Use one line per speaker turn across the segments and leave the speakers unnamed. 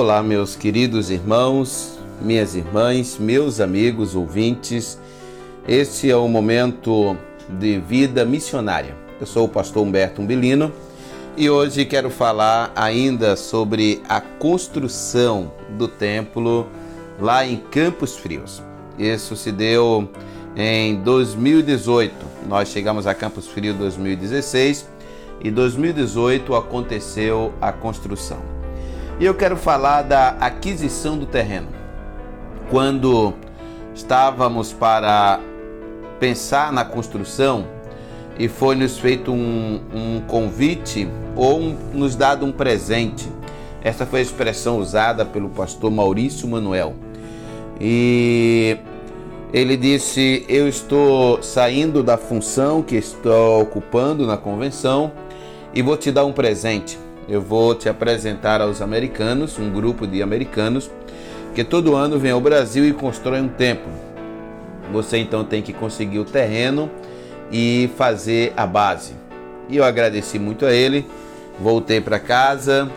Olá, meus queridos irmãos, minhas irmãs, meus amigos ouvintes. Este é o momento de vida missionária. Eu sou o pastor Humberto Umbelino e hoje quero falar ainda sobre a construção do templo lá em Campos Frios. Isso se deu em 2018. Nós chegamos a Campos Frios em 2016 e 2018 aconteceu a construção. E eu quero falar da aquisição do terreno. Quando estávamos para pensar na construção e foi nos feito um, um convite ou um, nos dado um presente. Essa foi a expressão usada pelo pastor Maurício Manuel. E ele disse: Eu estou saindo da função que estou ocupando na convenção e vou te dar um presente eu vou te apresentar aos americanos, um grupo de americanos que todo ano vem ao Brasil e constrói um templo. Você então tem que conseguir o terreno e fazer a base. E eu agradeci muito a ele, voltei para casa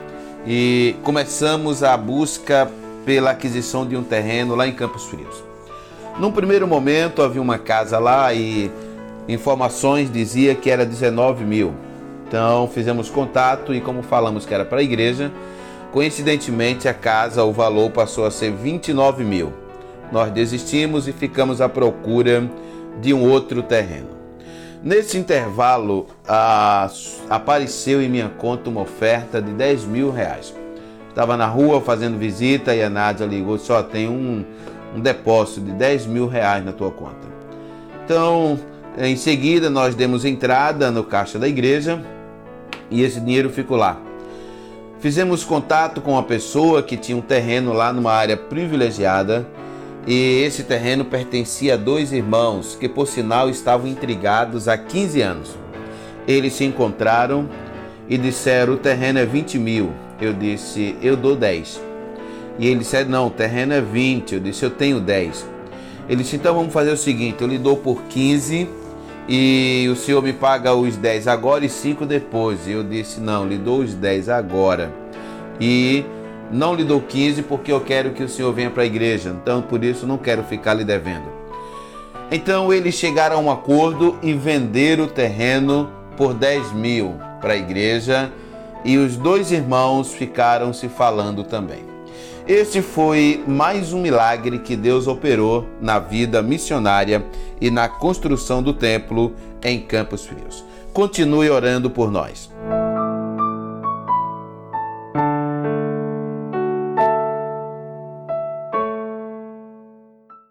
e começamos a busca pela aquisição de um terreno lá em Campos Frios. Num primeiro momento havia uma casa lá e informações dizia que era 19 mil. Então fizemos contato e como falamos que era para a igreja, coincidentemente a casa, o valor passou a ser 29 mil. Nós desistimos e ficamos à procura de um outro terreno. Nesse intervalo, a, apareceu em minha conta uma oferta de 10 mil reais. Estava na rua fazendo visita e a Nádia ligou: só tem um, um depósito de 10 mil reais na tua conta. Então, em seguida, nós demos entrada no caixa da igreja e esse dinheiro ficou lá. Fizemos contato com uma pessoa que tinha um terreno lá numa área privilegiada e esse terreno pertencia a dois irmãos que, por sinal, estavam intrigados há 15 anos. Eles se encontraram e disseram: O terreno é 20 mil. Eu disse: Eu dou 10. E ele disse: Não, o terreno é 20. Eu disse: Eu tenho 10. Ele disse: Então vamos fazer o seguinte: eu lhe dou por 15 e o senhor me paga os 10 agora e 5 depois. E eu disse: Não, lhe dou os 10 agora. E não lhe dou 15 porque eu quero que o senhor venha para a igreja. Então, por isso, não quero ficar lhe devendo. Então, eles chegaram a um acordo e venderam o terreno por 10 mil para a igreja. E os dois irmãos ficaram se falando também. Este foi mais um milagre que Deus operou na vida missionária e na construção do templo em Campos Frios. Continue orando por nós.